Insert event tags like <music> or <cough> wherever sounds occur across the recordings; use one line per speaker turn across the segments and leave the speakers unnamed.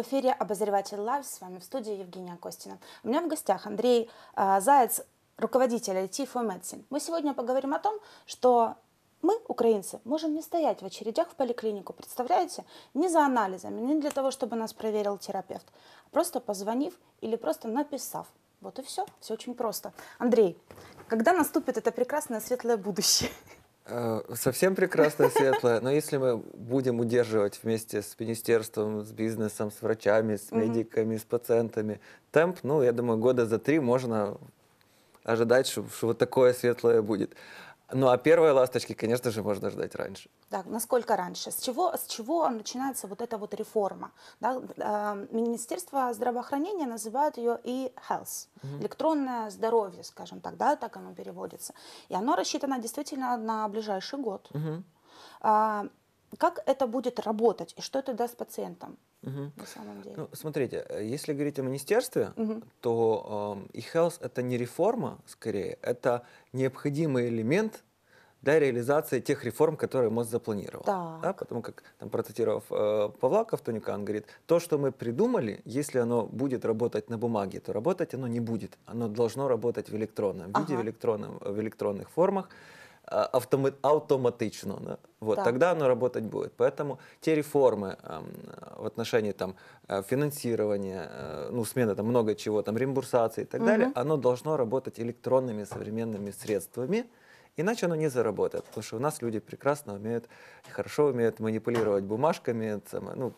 В эфире «Обозреватель Лайв». С вами в студии Евгения Костина. У меня в гостях Андрей э, Заяц, руководитель IT for Medicine. Мы сегодня поговорим о том, что мы, украинцы, можем не стоять в очередях в поликлинику, представляете? Не за анализами, не для того, чтобы нас проверил терапевт, а просто позвонив или просто написав. Вот и все, все очень просто. Андрей, когда наступит это прекрасное светлое будущее? <laughs>
Э, Совсем прекрасное, светлое, но если мы будем удерживать вместе с министерством, с бизнесом, с врачами, с медиками, с пациентами темп, ну, я думаю, года за три можно ожидать, что, что вот такое светлое будет. Ну, а первые ласточки, конечно же, можно ждать раньше.
Так, насколько раньше? С чего, с чего начинается вот эта вот реформа? Да, э, Министерство здравоохранения называют ее e-health, электронное здоровье, скажем так, да, так оно переводится. И оно рассчитано действительно на ближайший год.
Мгм.
Как это будет работать и что это даст пациентам
Мгм.
на самом деле?
Ну, смотрите, э, если говорить о министерстве,
Мгм.
то эм, e-health это не реформа, скорее, это необходимый элемент для реализации тех реформ, которые МОЗ запланировал.
Так.
Да, потому как, там, процитировав э, Павла Ковтонюка, он говорит, то, что мы придумали, если оно будет работать на бумаге, то работать оно не будет. Оно должно работать в электронном виде, в,
Ага.
электронном, в электронных формах, автоматично. да. Вот,
Так.
тогда оно работать будет. Поэтому те реформы эм, в отношении там, э, финансирования, э, ну, смены там много чего, там, реимбурсации и так далее,
Мгм.
оно должно работать электронными современными средствами, иначе оно не заработает. Потому что у нас люди прекрасно умеют, хорошо умеют манипулировать бумажками, ну,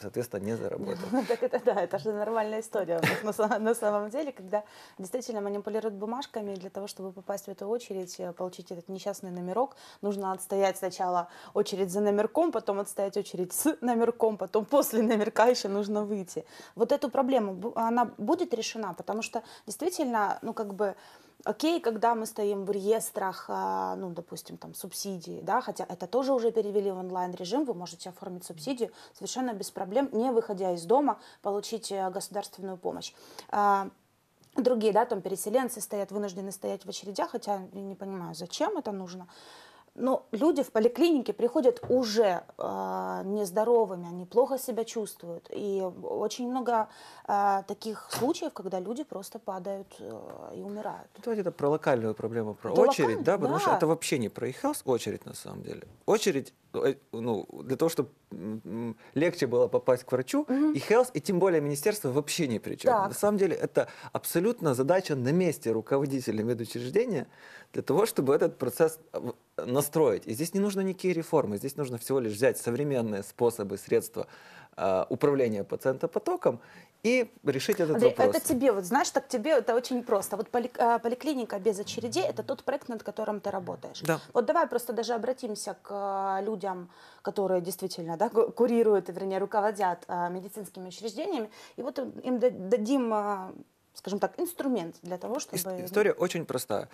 соответственно, не заработает.
Ну, <laughs> Так это да, это же нормальная история на, са- на самом деле, когда действительно манипулируют бумажками, для того, чтобы попасть в эту очередь, э, получить этот несчастный номерок, нужно отстоять сначала очередь за номерком, потом отстоять очередь с номерком, потом после номерка еще нужно выйти. Вот эту проблему, она будет решена, потому что действительно, ну как бы, Окей, когда мы стоим в реестрах, а, ну, допустим, там, субсидии, да, хотя это тоже уже перевели в онлайн-режим, вы можете оформить субсидию совершенно без проблем, не выходя из дома, получить э, государственную помощь. А, Другие, да, там переселенцы стоят, вынуждены стоять в очередях, хотя я не понимаю, зачем это нужно. Но люди в поликлинике приходят уже э, нездоровыми, они плохо себя чувствуют. И очень много э, таких случаев, когда люди просто падают э, и умирают.
Давайте это про локальную проблему, про
Это
очередь,
локально,
да, потому что
да.
это вообще не про e-health, очередь на самом деле. Очередь, ну, для того, чтобы легче было попасть к врачу, и health, и тем более министерство вообще ни при чем.
Так.
На самом деле это абсолютно задача на месте руководителя медучреждения для того, чтобы этот процесс э, настроить. И здесь не нужно никакие реформы, здесь нужно всего лишь взять современные способы, средства э, управления пациентопотоком и решить этот
Андрей,
вопрос.
это тебе, вот знаешь, так тебе это очень просто. Вот поли- э, поликлиника без очередей – это тот проект, над которым ты работаешь.
Да.
Вот давай просто даже обратимся к э, людям, которые действительно да, ку- курируют, вернее, руководят э, медицинскими учреждениями, и вот им да- дадим, э, скажем так, инструмент для того, чтобы...
Ис- История очень простая.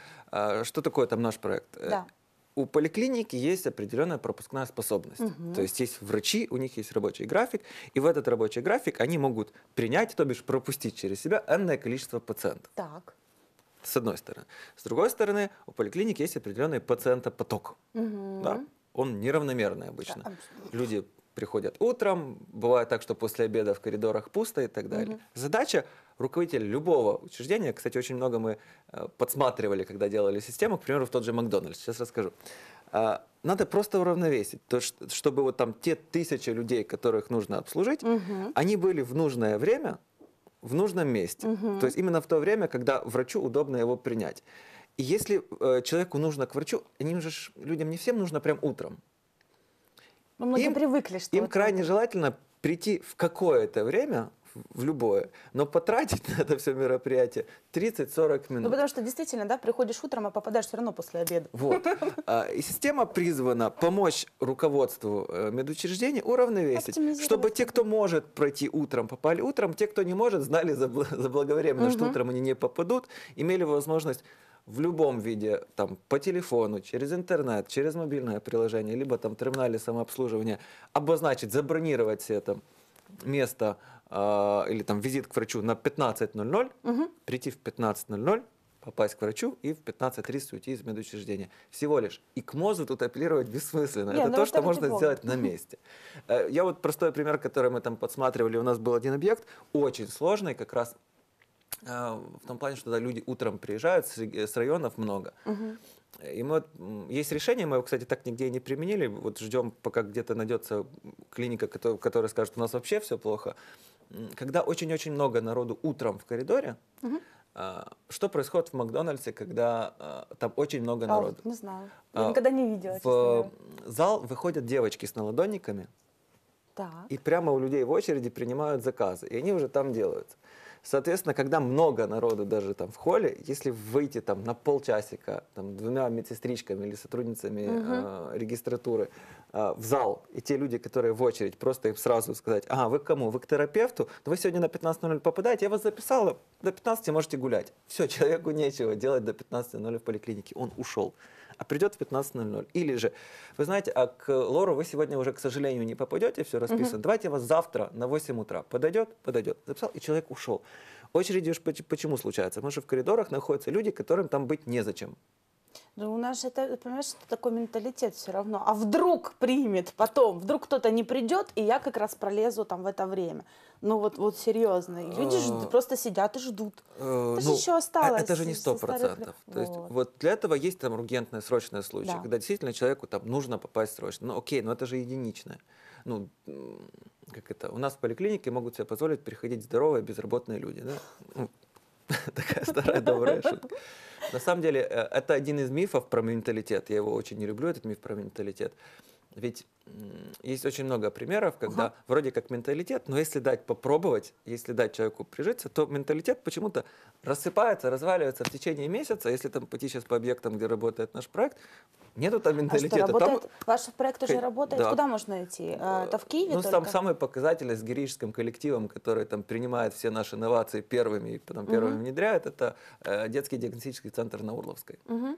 Что такое там наш проект? Э,
Да.
У поликлиники есть определенная пропускная способность.
Мгм.
То есть есть врачи, у них есть рабочий график, и в этот рабочий график они могут принять, то бишь пропустить через себя энное количество пациентов.
Так.
С одной стороны. С другой стороны, у поликлиники есть определенный пациентопоток.
Мгм.
Да? Он неравномерный обычно.
Да.
Люди приходят утром, бывает так, что после обеда в коридорах пусто и так далее. Задача руководителя любого учреждения, кстати, очень много мы э, подсматривали, когда делали систему, к примеру, в тот же Макдональдс, сейчас расскажу. А, Надо просто уравновесить, то, чтобы вот там те тысячи людей, которых нужно обслужить,
Мгм.
они были в нужное время, в нужном месте.
Мгм.
То есть именно в то время, когда врачу удобно его принять. И если э, человеку нужно к врачу, им же людям не всем нужно прям утром.
Ну, многие
Им-
привыкли, что...
Им
это
крайне
вот-
желательно прийти в какое-то время, в любое, но потратить <laughs> на это все мероприятие 30-40
Ну,
минут.
потому что действительно, да, приходишь утром, а попадаешь все равно после обеда.
Вот. <laughs> А, И система призвана помочь руководству э, медучреждений уравновесить, чтобы те, кто может пройти утром, попали утром, те, кто не может, знали забл- <laughs> заблаговременно, что
Мгм.
утром они не попадут, имели возможность в любом виде, там, по телефону, через интернет, через мобильное приложение, либо там терминале самообслуживания, обозначить, забронировать себе там место а, или там визит к врачу на 15.00,
Мгм.
прийти в 15.00, попасть к врачу и в 15.30 уйти из медучреждения. Всего лишь. И к мозгу тут апеллировать бессмысленно.
Не,
это
ну
то, что можно сделать на месте. Э, Я вот простой пример, который мы там подсматривали. У нас был один объект, очень сложный, как раз э, в том плане, что туда люди утром приезжают, с районов много.
Мгм.
И мы, есть решение, мы его, кстати, так нигде и не применили. Вот ждем, пока где-то найдется клиника, которая, которая скажет, у нас вообще все плохо. Когда очень-очень много народу утром в коридоре, а, что происходит в Макдональдсе, когда а, там очень много
А,
народу?
не знаю. Я
А,
никогда не видела,
В зал выходят девочки с наладонниками,
Так.
и прямо у людей в очереди принимают заказы, и они уже там делаются. Соответственно, когда много народу даже там в холле, если выйти там на полчасика там, двумя медсестричками или сотрудницами
Мгм.
э, регистратуры э, в зал, и те люди, которые в очередь, просто им сразу сказать, ага, вы к кому? Вы к терапевту? Да вы сегодня на 15.00 попадаете, я вас записала, до 15 можете гулять. Все, <laughs> человеку нечего делать до 15.00 в поликлинике, он ушел. А придет в 15.00. Или же, вы знаете, а к Лору вы сегодня уже, к сожалению, не попадете, все расписано. Давайте я вас завтра на 8 утра. Подойдет? Подойдет. Записал, и человек ушел. Очереди уж поч- почему случаются? Потому что в коридорах находятся люди, которым там быть незачем.
Ну, у нас это, понимаешь, это такой менталитет все равно. А вдруг примет потом, вдруг кто-то не придет, и я как раз пролезу там в это время. Ну вот, вот серьезно. Люди ж-
А.
просто сидят и ждут.
Э,
Это же еще
а
осталось
Это же не сто процентов. То есть
Вот.
для этого есть там ургентные срочные случаи,
Да.
когда действительно человеку там нужно попасть срочно. Ну окей, но это же единичное. Ну, как это, у нас в поликлинике могут себе позволить приходить здоровые безработные люди. Да? Ну, <laughs> Такая старая добрая шутка. На самом деле, э, это один из мифов про менталитет. Я его очень не люблю, этот миф про менталитет. Ведь есть очень много примеров, когда
Ага.
вроде как менталитет, но если дать попробовать, если дать человеку прижиться, то менталитет почему-то рассыпается, разваливается в течение месяца. Если там пойти сейчас по объектам, где работает наш проект, нету там
А что,
менталитета. Там-
работает? Ваш проект уже работает?
да.
Куда можно идти? А, Это в Киеве
Ну,
только?
там самый показательный с героическим коллективом, который там принимает все наши инновации первыми и потом первыми
Мгм.
внедряет, это э, детский диагностический центр на Урловской.
Мгм.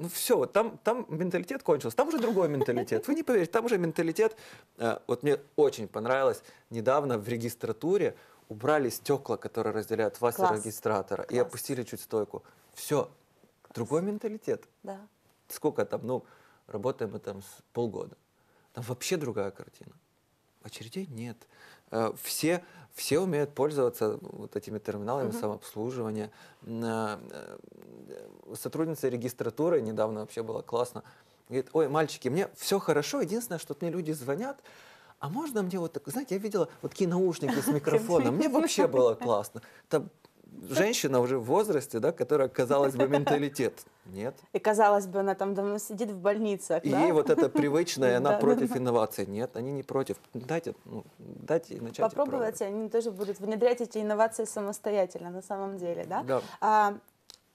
Ну все, вот там, там менталитет кончился, там уже другой менталитет. Вы не поверите, там уже менталитет. э, вот мне очень понравилось, недавно в регистратуре убрали стекла, которые разделяют вас
Класс.
и регистратора, и
Класс.
опустили чуть стойку. Все, другой менталитет.
Да.
Сколько там, ну, работаем мы там с полгода. Там вообще другая картина. Очередей нет. Э, Все, все умеют пользоваться вот этими терминалами
Мгм.
самообслуживания. М, э, Сотрудница регистратуры недавно вообще было классно. Говорит, ой, мальчики, мне все хорошо, единственное, что мне люди звонят, а можно мне вот так, знаете, я видела вот такие наушники с <laughs> микрофоном, мне вообще было классно. Там женщина уже в возрасте, да, которая, казалось бы, менталитет. <laughs> Нет,
И казалось бы, она там давно сидит в больницах,
и
да?
ей вот это привычное, она <laughs> против инноваций. Нет, они не против. Дайте, ну, дайте начать.
Попробовать, и они тоже будут внедрять эти инновации самостоятельно на самом деле, да?
Да.
А,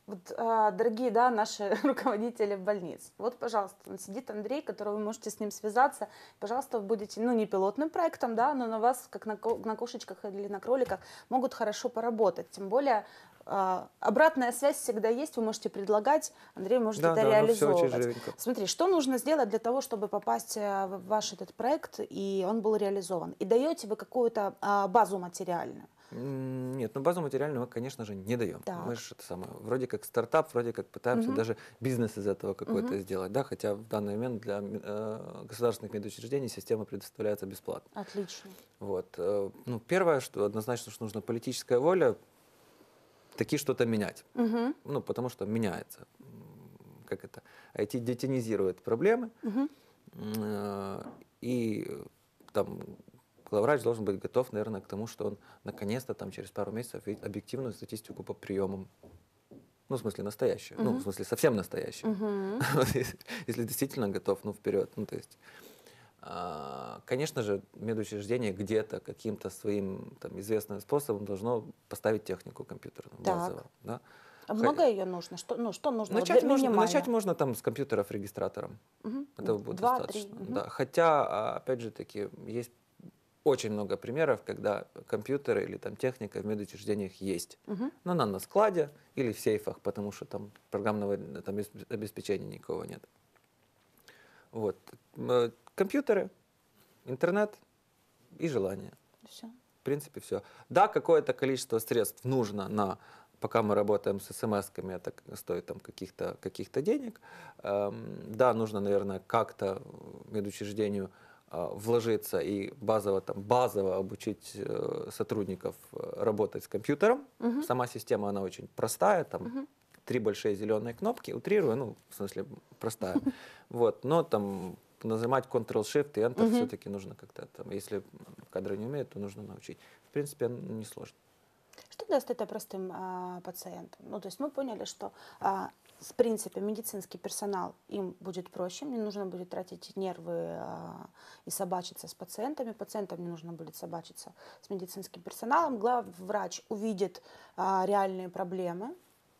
вот, а, дорогие, да, наши <laughs> руководители больниц, вот, пожалуйста, сидит Андрей, которого вы можете с ним связаться, пожалуйста, вы будете, ну, не пилотным проектом, да, но на вас, как на, ко- на кошечках или на кроликах, могут хорошо поработать, тем более а, обратная связь всегда есть, вы можете предлагать, Андрей может
Да,
это
да, ну,
реализовывать. Смотри, что нужно сделать для того, чтобы попасть э, в ваш этот проект, и он был реализован? И даете вы какую-то а, базу материальную?
Нет, ну базу материальную мы, конечно же, не даем.
Так.
Мы же это самое, вроде как стартап, вроде как пытаемся
Мгм.
даже бизнес из этого какой-то
Мгм.
сделать, да, хотя в данный момент для э, государственных медучреждений система предоставляется бесплатно.
Отлично.
Вот. э, Ну, первое, что однозначно, что нужна политическая воля, таки что-то менять.
Мгм,
Ну, потому что меняется. Как это? IT детинизирует проблемы,
мгм.
Э, И там главврач должен быть готов, наверное, к тому, что он наконец-то там через пару месяцев видит объективную статистику по приемам. Ну, в смысле, настоящую. Ну,
Мгм.
в смысле, совсем настоящую. <laughs> Вот Если если действительно готов, ну, вперед. Ну, то есть, а, конечно же, медучреждение где-то каким-то своим там, известным способом должно поставить технику компьютерную
Так.
базово. Да?
А много ее нужно? Что, ну, что нужно? Вот
Начать,
для-
можно, начать можно там с компьютеров регистратором.
Мгм.
Этого будет
Два,
достаточно.
три. Мгм.
Да. Хотя, а, опять же таки, есть очень много примеров, когда компьютеры или там техника в медучреждениях есть.
Мгм.
Но она на складе или в сейфах, потому что там программного э, там, обес- обеспечения никакого нет. Вот. М, Компьютеры, интернет и желание.
Всё.
В принципе, все. Да, какое-то количество средств нужно на пока мы работаем с смс-ками, это стоит там каких-то каких денег. Эм, да, нужно, наверное, как-то медучреждению а, вложиться и базово, там, базово обучить э, сотрудников э, работать с компьютером. Угу. Сама система, она очень простая, там угу. три большие зеленые кнопки, утрирую, ну, в смысле, простая. <laughs> Вот, но там нажимать Ctrl-Shift и Enter угу. все-таки нужно как-то, там, если кадры не умеют, то нужно научить. В принципе, не сложно.
Что даст это простым а, пациентам? Ну, то есть мы поняли, что а, в принципе, медицинский персонал, им будет проще, не нужно будет тратить нервы а, и собачиться с пациентами, пациентам не нужно будет собачиться с медицинским персоналом, главврач увидит а, реальные проблемы,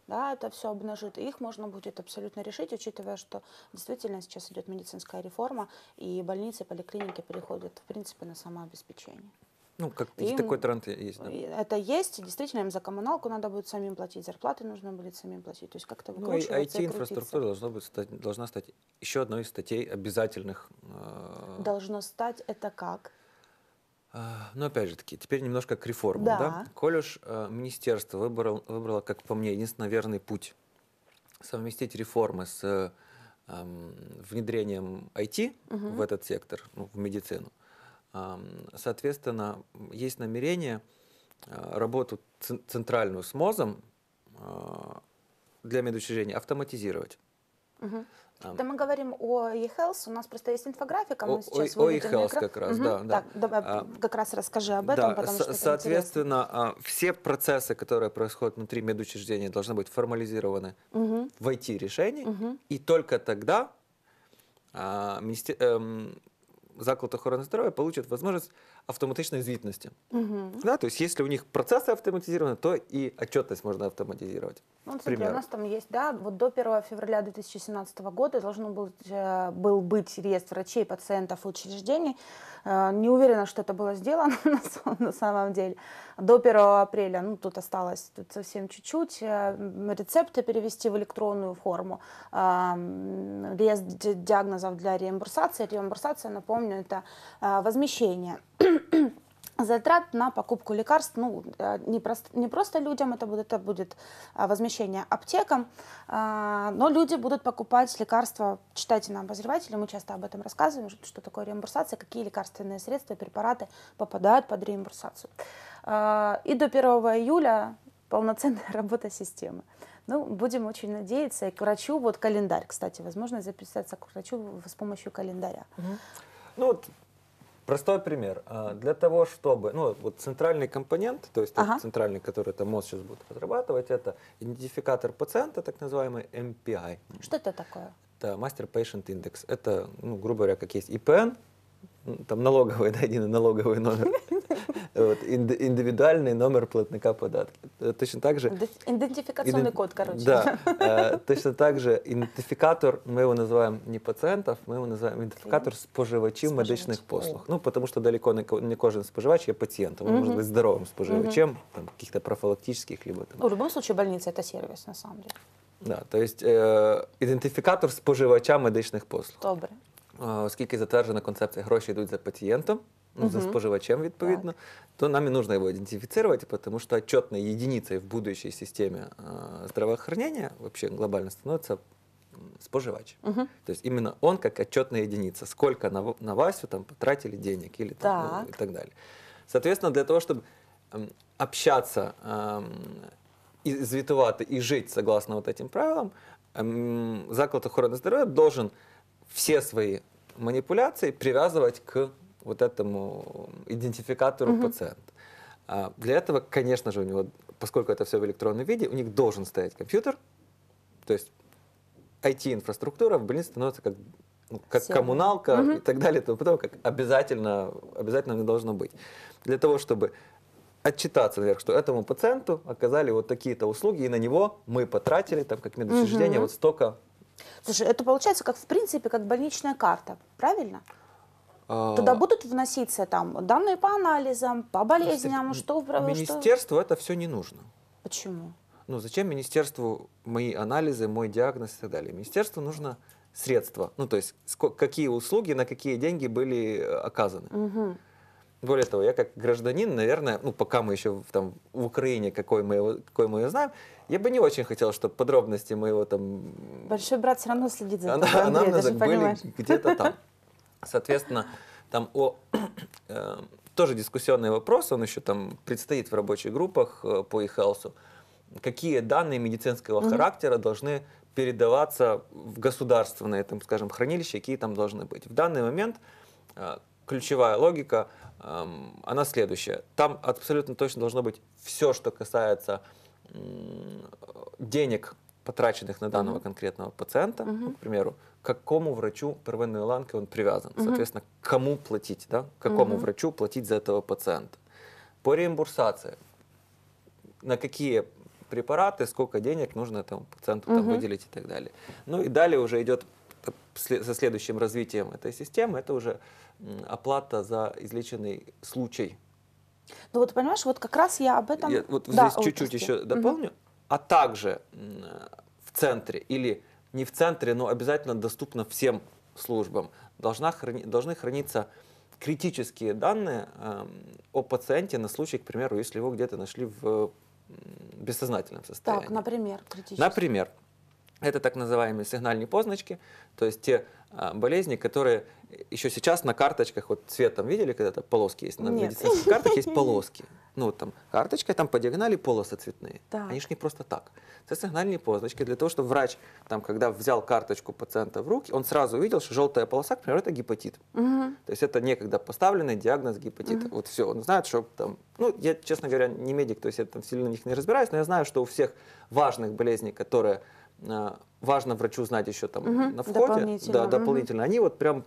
да, это все обнажит, и их можно будет абсолютно решить, учитывая, что действительно сейчас идет медицинская реформа, и больницы, поликлиники переходят, в принципе, на самообеспечение.
Ну, как и такой тренд есть, да.
Это есть, действительно, им за коммуналку надо будет самим платить, зарплаты нужно будет самим платить. То есть как-то
Ну, и IT-инфраструктура должна, быть, стать, должна стать еще одной из статей обязательных.
Э... Должно стать это как?
А, ну, опять же таки, теперь немножко к реформам. Да. да? Коль уж э, министерство выбрало, выбрало, как по мне, единственный верный путь совместить реформы с э, внедрением IT угу. в этот сектор, ну, в медицину, Соответственно, есть намерение а, работу центральную с МОЗом а, для медучреждения автоматизировать.
Угу. Когда мы говорим о e-health, у нас просто есть инфографика, мы
о, сейчас о, e-health как раз, угу. да.
да. Так, давай а, как раз расскажи об этом, да, потому что
Соответственно,
интересно.
все процессы, которые происходят внутри медучреждения, должны быть формализированы угу. в IT-решении, угу. и только тогда а, министер... эм, заклад охорони здоров'я получат возможность автоматичной звітності. Угу. Да, то есть если у них процессы автоматизированы, то и отчетность можно автоматизировать.
Ну, смотри, у нас там есть, да, вот до 1 февраля 2017 года должен был, э, был быть реестр врачей, пациентов и учреждений. Э, не уверена, что это было сделано <laughs> на самом деле. До 1 апреля, ну, тут осталось тут совсем чуть-чуть, э, рецепты перевести в электронную форму, реестр диагнозов для реимбурсации. Реимбурсация, напомню, это возмещение затрат на покупку лекарств, ну, э, не просто, не просто людям это будет, это будет а, возмещение аптекам, а, но люди будут покупать лекарства, читайте на обозревателе, мы часто об этом рассказываем, что такое реимбурсация, какие лекарственные средства, препараты попадают под реимбурсацию. А, и до 1 июля полноценная <laughs> работа системы. Ну, будем очень надеяться. И к врачу, вот календарь, кстати, возможно записаться к врачу с помощью календаря.
Ну, вот Простой пример. А, для того, чтобы, ну, вот центральный компонент, то есть ага. центральный, который это МОЗ сейчас будет разрабатывать, это идентификатор пациента, так называемый MPI.
Что это такое?
Это Master Patient Index. Это, ну, грубо говоря, как есть IPN, там налоговый, да, <laughs> один налоговый номер. <laughs> Вот, индивидуальный номер платника податки. Э, точно так же...
Идентификационный код, короче.
Да. <laughs> Э, точно так же идентификатор, мы его называем не пациентов, мы его называем идентификатор споживачів медичних послуг. Ну, потому что далеко не кожен споживач є пациентом. Он может быть здоровым споживачем, там, каких-то профилактических, либо там...
В любом случае больница это сервис, на самом деле.
Да, то есть э, ідентифікатор споживача медичних послуг.
Добре.
Оскільки затверджена концепція гроші йдуть за пацієнтом, ну, за споживачем, відповідно, так. то нам и нужно его идентифицировать, потому что отчетной единицей в будущей системе э, здравоохранения вообще глобально становится споживач. Угу. То есть именно он как отчетная единица, сколько на, на Васю там потратили денег или там, так. Ну, и так далее. Соответственно, для того, чтобы э, общаться, э, и звітувати и жить согласно вот этим правилам, э, заклад охороны здоровья должен все свои манипуляции привязывать к вот этому идентификатору угу. пациента. А для этого, конечно же, у него, поскольку это все в электронном виде, у них должен стоять компьютер, то есть IT-инфраструктура в больнице становится как, ну, как все. коммуналка угу. и так далее, то потом как обязательно, обязательно не должно быть. Для того, чтобы отчитаться наверх, что этому пациенту оказали вот такие-то услуги, и на него мы потратили, там, как медучреждение, угу. вот столько
Слушай, это получается как в принципе как больничная карта, правильно? А... Туда будут вноситься там данные по анализам, по болезням, что
Министерству что... это все не нужно.
Почему?
Ну зачем министерству мои анализы, мой диагноз и так далее? Министерству нужно средства, ну то есть какие услуги на какие деньги были э, оказаны. Угу. Более того, я как гражданин, наверное, ну, пока мы еще в, там, в Украине, какой мы, его, какой мы ее знаем, я бы не очень хотел, чтобы подробности моего там...
Большой брат все равно следит за тобой, Андрей, ты
анамнеза
же
были где-то там. Соответственно, там о... <clears throat> э, тоже дискуссионный вопрос, он еще там предстоит в рабочих группах э, по e-health. Какие данные медицинского
Мгм.
характера должны передаваться в государственные, там, скажем, хранилища, какие там должны быть. В данный момент э, ключевая логика, она следующая. Там абсолютно точно должно быть все, что касается денег, потраченных на данного
Мгм.
конкретного пациента, ну,
Мгм.
к примеру, к какому врачу первинной ланки он привязан,
Мгм.
соответственно, кому платить, да, какому
Мгм.
врачу платить за этого пациента. По реимбурсации, на какие препараты, сколько денег нужно этому пациенту там,
Мгм.
выделить и так далее. Ну и далее уже идет со следующим развитием этой системы, это уже оплата за излеченный случай.
Ну вот понимаешь, вот как раз я об этом...
Я вот
Да,
здесь чуть-чуть еще дополню. А также в центре или не в центре, но обязательно доступно всем службам должна храни- должны храниться критические данные эм, о пациенте на случай, к примеру, если его где-то нашли в бессознательном состоянии.
Так, например, критически.
Например, это так называемые сигнальные позначки, то есть те а, болезни, которые еще сейчас на карточках, вот цветом видели, когда-то полоски есть, на
Нет.
медицинских картах есть <laughs> полоски. Ну, вот там карточка, там по диагонали полосы цветные.
Так.
Они же не просто так. Это сигнальные позначки для того, чтобы врач, там, когда взял карточку пациента в руки, он сразу увидел, что желтая полоса, к примеру, это гепатит.
Мгм.
То есть это некогда поставленный диагноз гепатита. Вот все, он знает, что там, ну, я, честно говоря, не медик, то есть я там сильно в них не разбираюсь, но я знаю, что у всех важных болезней, которые важно врачу знать еще там
Мгм,
на входе,
дополнительно,
да, дополнительно, они вот прям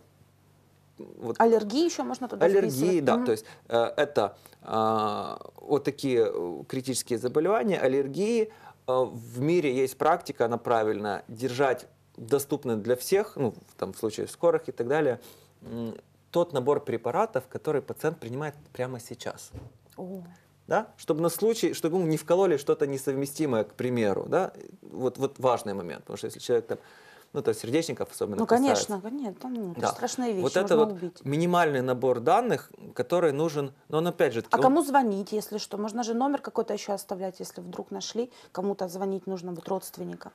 вот
Аллергии еще можно туда
Аллергии, да,
Мгм.
то есть э, это э, вот такие э, критические заболевания, аллергии. Э, в мире есть практика, она правильная, держать доступны для всех, ну, там, в случае скорых и так далее, м, тот набор препаратов, который пациент принимает прямо сейчас.
О,
Да? Чтобы на случай, чтобы ему не вкололи что-то несовместимое, к примеру. Да? Вот, вот важный момент, потому что если человек там, ну, то есть сердечников особенно
Ну,
касается.
конечно, ну, это
Да.
страшная вещь,
Вот это вот
убить.
минимальный набор данных, который нужен, но он опять же...
А
он-
кому звонить, если что? Можно же номер какой-то еще оставлять, если вдруг нашли, кому-то звонить нужно будет родственникам.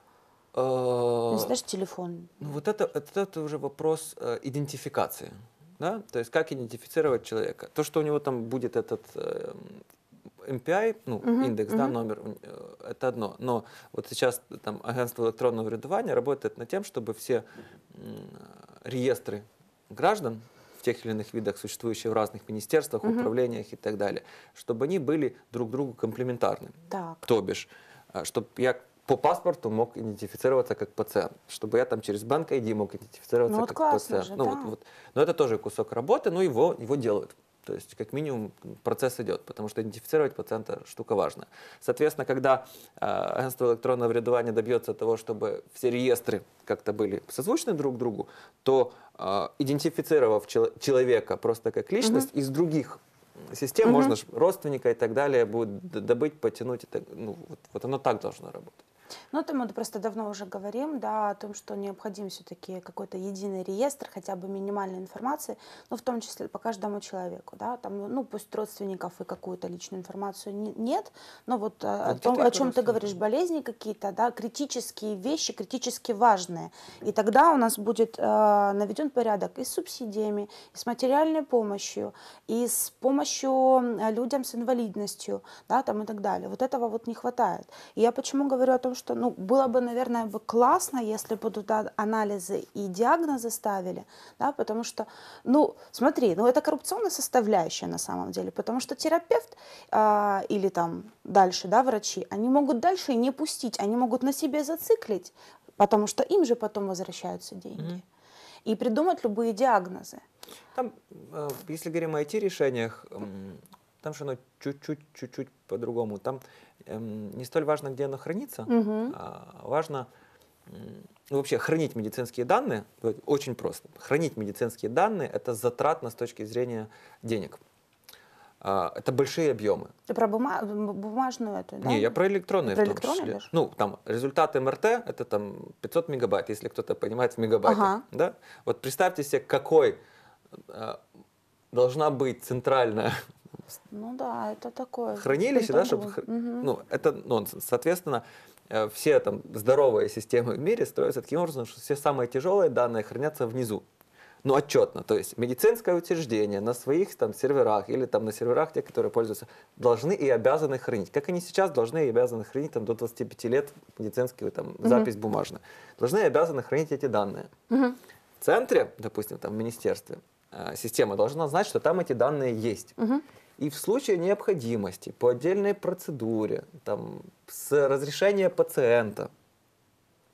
э,
Ну, Если даже телефон.
ну, вот это, это, это уже вопрос э, идентификации. Да? То есть как идентифицировать человека. То, что у него там будет этот э, MPI, ну,
Мгм,
индекс, да,
мгм.
номер, э, это одно. Но вот сейчас там агентство электронного вредования работает над тем, чтобы все реестры граждан в тех или иных видах, существующие в разных министерствах,
Мгм.
управлениях и так далее, чтобы они были друг другу комплементарны.
Так.
То бишь, чтобы я по паспорту мог идентифицироваться как пациент, чтобы я там через банк ID мог идентифицироваться
Ну вот
как пациент.
же,
ну,
да.
вот, вот. Но это тоже кусок работы, но его, его делают. То есть, как минимум, процесс идет, потому что идентифицировать пациента штука важная. Соответственно, когда э, агентство электронного вредования добьется того, чтобы все реестры как-то были созвучны друг другу, то э, идентифицировав чел- человека просто как личность из других систем,
Мгм.
можно ж родственника и так далее будет добыть, потянуть. И так, ну, вот, вот оно так должно работать.
Ну, это мы просто давно уже говорим, да, о том, что необходим все-таки какой-то единый реестр, хотя бы минимальной информации, ну, в том числе по каждому человеку, да, там, ну, пусть родственников и какую-то личную информацию не- нет, но вот э, о, том, о чем ты говоришь, болезни какие-то, да, критические вещи, критически важные, и тогда у нас будет э, наведен порядок и с субсидиями, и с материальной помощью, и с помощью э, людям с инвалидностью, да, там и так далее. Вот этого вот не хватает. И я почему говорю о том, что, ну, было бы, наверное, бы классно, если бы туда анализы и диагнозы ставили, да, потому что, ну, смотри, ну, это коррупционная составляющая на самом деле, потому что терапевт а, или там дальше, да, врачи, они могут дальше не пустить, они могут на себе зациклить, потому что им же потом возвращаются деньги.
Мгм.
И придумать любые диагнозы.
Там, э, если говорим о IT-решениях, там же оно чуть-чуть, чуть-чуть по-другому. Там эм, не столь важно, где оно хранится,
Мгм.
а важно ну, вообще хранить медицинские данные. Очень просто. Хранить медицинские данные – это затратно с точки зрения денег. А, Это большие объемы.
Ты про бума- бу- бумажную эту, да?
Не, я про электронные
Про
в том
электронные
числе.
даже?
Ну, там результат МРТ это там 500 мегабайт, если кто-то понимает в мегабайтах.
Ага.
Да? Вот представьте себе, какой э, должна быть центральная
Ну да, это такое.
хранилище, да, чтобы,
Мгм.
ну, это нонсенс. Соответственно, э, все там здоровые системы в мире строятся таким образом, что все самые тяжелые данные хранятся внизу. Ну, отчетно. То есть медицинское учреждение на своих там серверах или там на серверах, те, которые пользуются, должны и обязаны хранить. Как они сейчас должны и обязаны хранить там до 25 лет медицинскую там запись бумажная. Должны и обязаны хранить эти данные.
Мгм.
В центре, допустим, там в министерстве, система должна знать, что там эти данные есть.
Мгм.
И в случае необходимости по отдельной процедуре, там, с разрешения пациента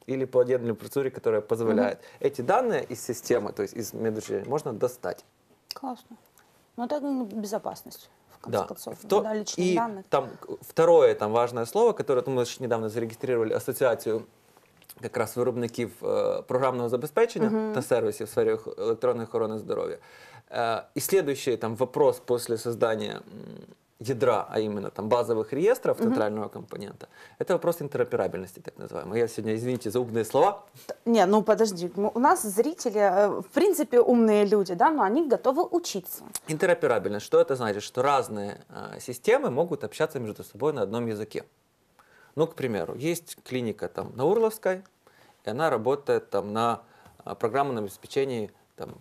или по отдельной процедуре, которая позволяет, эти данные из системы, то есть из медучреждения, можно достать.
Классно. Ну это ну, безопасность, в конце
Да.
концов.
То-
да, личных
и
данных.
там второе там важное слово, которое мы недавно зарегистрировали ассоціацію якраз виробників е, програмного забезпечення та сервісів в сфері ох- електронної охорони здоров'я. Е, и следующий там вопрос после создания м, ядра, а именно там базовых реестров центрального компонента, это вопрос интероперабельности, так называемый. Я сегодня, извините за умные слова,
Т- Не, ну подожди, ну, у нас зрители, э, в принципе, умные люди, да, но они готовы учиться.
Интероперабельность. Что это значит? Что разные а, системы могут общаться между собой на одном языке. Ну, к примеру, есть клиника там на Урловской, и она работает там на а, программном обеспечении там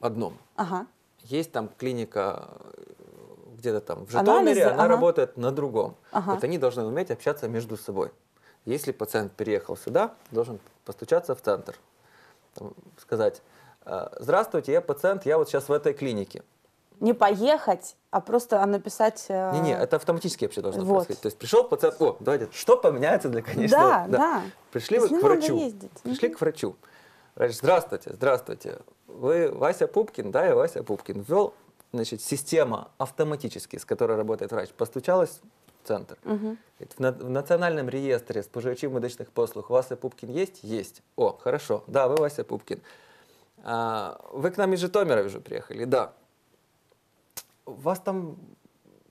одном.
Ага.
Есть там клиника э, где-то там в
Анализы,
Житомире, она
ага.
работает на другом.
Ага.
Вот они должны уметь общаться между собой. Если пациент переехал сюда, должен постучаться в центр, там, сказать, «Э, здравствуйте, я пациент, я вот сейчас в этой клинике.
Не поехать, а просто а, написать... э,
Не-не, это автоматически вообще должно
Вот.
происходить. То есть пришел пациент, о, давайте, что поменяется для конечного?
Да, да.
Пришли
То
вы к врачу.
ездить.
Пришли к врачу. Врач, здравствуйте, здравствуйте. Вы Вася Пупкин? Да, я Вася Пупкин. Ввел, значит, система автоматически, с которой работает врач, постучалась в центр. Говорит, В, на- в национальном реестре споживачів медичних послуг Вася Пупкин есть? Есть. О, хорошо. Да, вы Вася Пупкин. А, вы к нам из Житомира уже приехали? Да. У вас там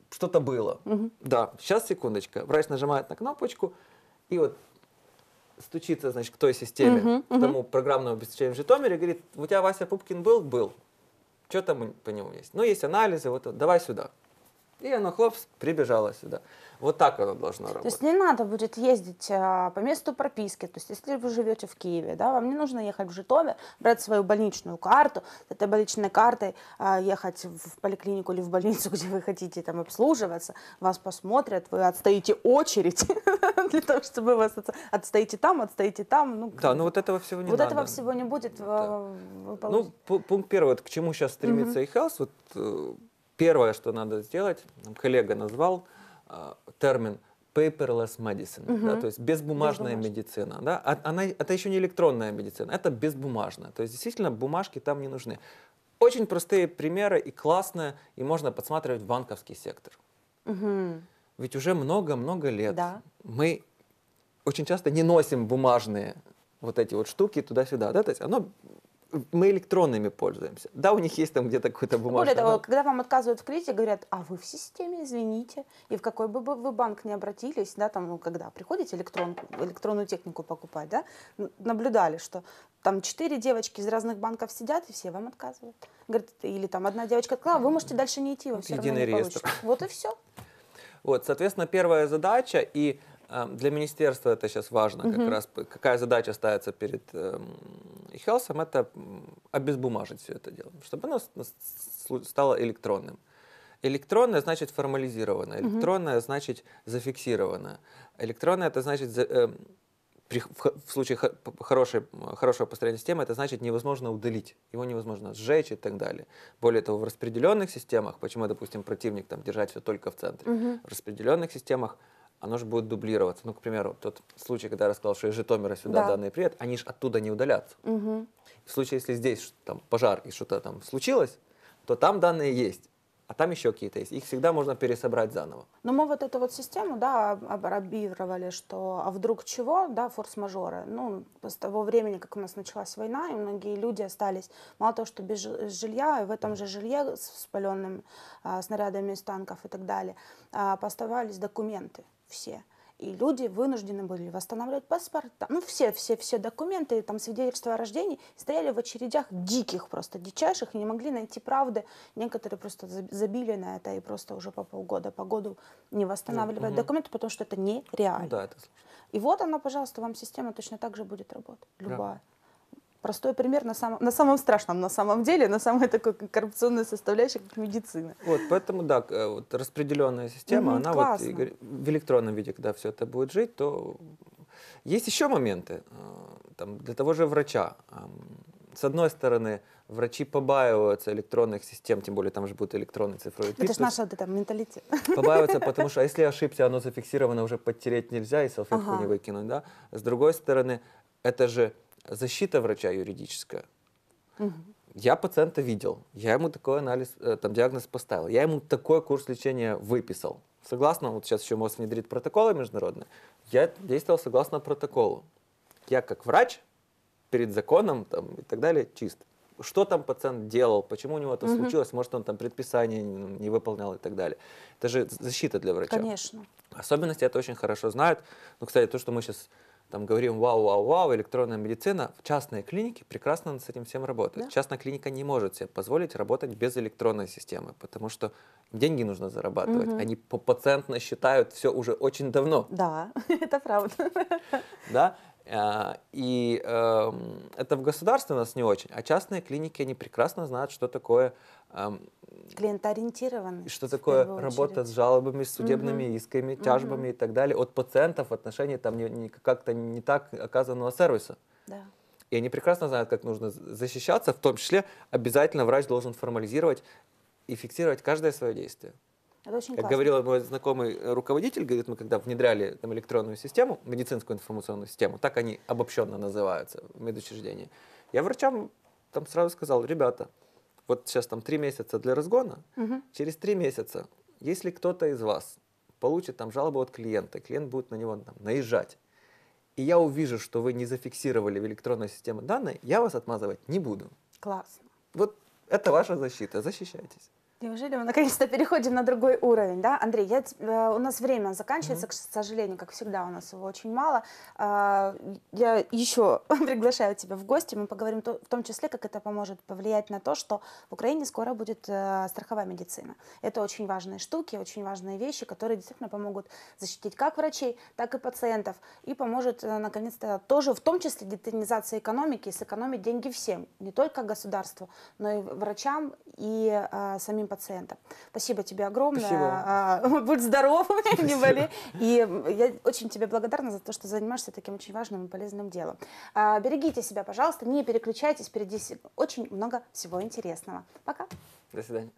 что-то было?
Мгм.
Да. Сейчас, секундочка. Врач нажимает на кнопочку и вот стучится, значит, к той системе,
Мгм,
к тому программному обеспечению в Житомире, и говорит, у тебя Вася Пупкин был? Был. Что там по нему есть? Ну, есть анализы, вот давай сюда. И оно, хлопс, прибежало сюда. Вот так оно должно
То
работать.
есть не надо будет ездить а, по месту прописки. То есть если вы живете в Киеве, да, вам не нужно ехать в Житомир, брать свою больничную карту, с этой больничной картой а, ехать в поликлинику или в больницу, <laughs> где вы хотите там обслуживаться, вас посмотрят, вы отстоите очередь <laughs> для того, чтобы вас отс- отстоите там, отстоите там. Ну,
Да, ну вот этого всего не
вот
надо.
этого всего не будет.
Да.
а,
Ну, пункт первый, вот к чему сейчас стремится eHealth, вот э, первое, что надо сделать, коллега назвал э, термин paperless medicine, да,
Мгм.
то есть безбумажная
Безбумажная.
медицина. Да? А- Она, это еще не электронная медицина, это безбумажная. То есть действительно бумажки там не нужны. Очень простые примеры и классные, и можно подсматривать в банковский сектор.
Мгм.
Ведь уже много-много лет
Да.
мы очень часто не носим бумажные вот эти вот штуки туда-сюда, да, то есть оно мы электронными пользуемся. Да, у них есть там где-то какой-то бумажный.
Более того,
но-
когда вам отказывают в кредите, говорят, а вы в системе, извините, и в какой бы вы банк не обратились, да, там, ну, когда приходите электронку, электронную технику покупать, да, наблюдали, что там четыре девочки из разных банков сидят, и все вам отказывают. Говорит, или там одна девочка сказала, вы можете дальше не идти,
Вот
все равно не
реестр.
получите. Вот и все. <laughs>
Вот, соответственно, первая задача, и для министерства это сейчас важно, как раз какая задача ставится перед эм, eHealth, это обезбумажить все это дело, чтобы оно стало электронным. Электронное значит формализированное, электронное значит зафиксированное. Электронное это значит эм, при, в, в случае хорошей, хорошего построения системы это значит невозможно удалить, его невозможно сжечь и так далее. Более того, в распределенных системах, почему, допустим, противник там держать все только в центре, в распределенных системах оно же будет дублироваться. Ну, к примеру, тот случай, когда я рассказал, что из Житомира сюда
Да.
данные привет, они же оттуда не удалятся.
Мгм.
В случае, если здесь там пожар и что-то там случилось, то там данные есть, а там еще какие-то есть. Их всегда можно пересобрать заново.
Но мы вот эту вот систему, да, об- обрабатывали, что а вдруг чего, да, форс-мажоры. Ну, с того времени, как у нас началась война, и многие люди остались, мало того, что без жи- жилья, и в этом же жилье с спаленным а, снарядами из танков и так далее, а, поставались документы все. и люди вынуждены были восстанавливать паспорта, ну все, все, все документы, там свидетельства о рождении, стояли в очередях диких просто, дичайших, и не могли найти правды. Некоторые просто забили на это и просто уже по полгода, по году не восстанавливают угу. документы, потому что это нереально. Ну,
да, это сложно.
И вот она, пожалуйста, вам система точно так же будет работать, любая. Да. Простой пример на самом, на самом страшном, на самом деле, на самой такой коррупционной составляющей, как медицина.
Вот, поэтому, да, э, вот распределенная система, угу, она классно. вот в электронном виде, когда все это будет жить, то есть еще моменты. Э, там, для того же врача. С одной стороны, врачи побаиваются электронных систем, тем более там же будет электронный цифровой
Это же наш вот это менталитет.
Побаиваются, <laughs> потому что а если ошибся, оно зафиксировано, уже подтереть нельзя и салфетку ага. не выкинуть. Да? С другой стороны, это же защита врача юридическая. Угу. Я пациента видел, я ему такой анализ, э, там диагноз поставил, я ему такой курс лечения выписал. Согласно, вот сейчас еще МОЗ внедрит протоколы международные, я действовал согласно протоколу. Я как врач перед законом там, и так далее чист. Что там пациент делал, почему у него это угу. случилось, может он там предписание не, не выполнял и так далее. Это же защита для врача.
Конечно.
Особенности это очень хорошо знают. Ну, кстати, то, что мы сейчас там говорим вау, вау, вау, электронная медицина, в частной клинике прекрасно с этим всем работает. Да? Частная клиника не может себе позволить работать без электронной системы, потому что деньги нужно зарабатывать. Угу. Они по пациентно считают все уже очень давно.
Да, <laughs> это правда.
Да, а, и э, это в государстве у нас не очень, а частные клиники, они прекрасно знают, что такое
клиентоориентированность.
Что такое работа с жалобами, с судебными угу. исками, тяжбами угу. и так далее от пациентов в отношении там не, не, как-то не так оказанного сервиса.
Да.
И они прекрасно знают, как нужно защищаться, в том числе обязательно врач должен формализировать и фиксировать каждое свое действие.
Это очень
как
классно.
говорил мой знакомый руководитель, говорит, мы когда внедряли там, электронную систему, медицинскую информационную систему, так они обобщенно называются в медучреждении, я врачам там сразу сказал, ребята, вот сейчас там три месяца для разгона, угу. через три месяца, если кто-то из вас получит там жалобу от клиента, клиент будет на него там, наезжать, и я увижу, что вы не зафиксировали в электронной системе данные, я вас отмазывать не буду.
Классно.
Вот это ваша защита, защищайтесь.
Неужели мы наконец-то переходим на другой уровень, да, Андрей? Я, э, у нас время заканчивается, mm-hmm. к сожалению, как всегда, у нас его очень мало. Э, я еще <laughs> приглашаю тебя в гости, мы поговорим то, в том числе, как это поможет повлиять на то, что в Украине скоро будет э, страховая медицина. Это очень важные штуки, очень важные вещи, которые действительно помогут защитить как врачей, так и пациентов, и поможет, э, наконец-то, тоже в том числе детализация экономики, сэкономить деньги всем, не только государству, но и врачам и э, самим пациента. Спасибо тебе огромное.
Спасибо.
А, <laughs> будь здоров, <laughs> не болей. И я очень тебе благодарна за то, что занимаешься таким очень важным и полезным делом. А, берегите себя, пожалуйста, не переключайтесь, впереди очень много всего интересного. Пока.
До свидания.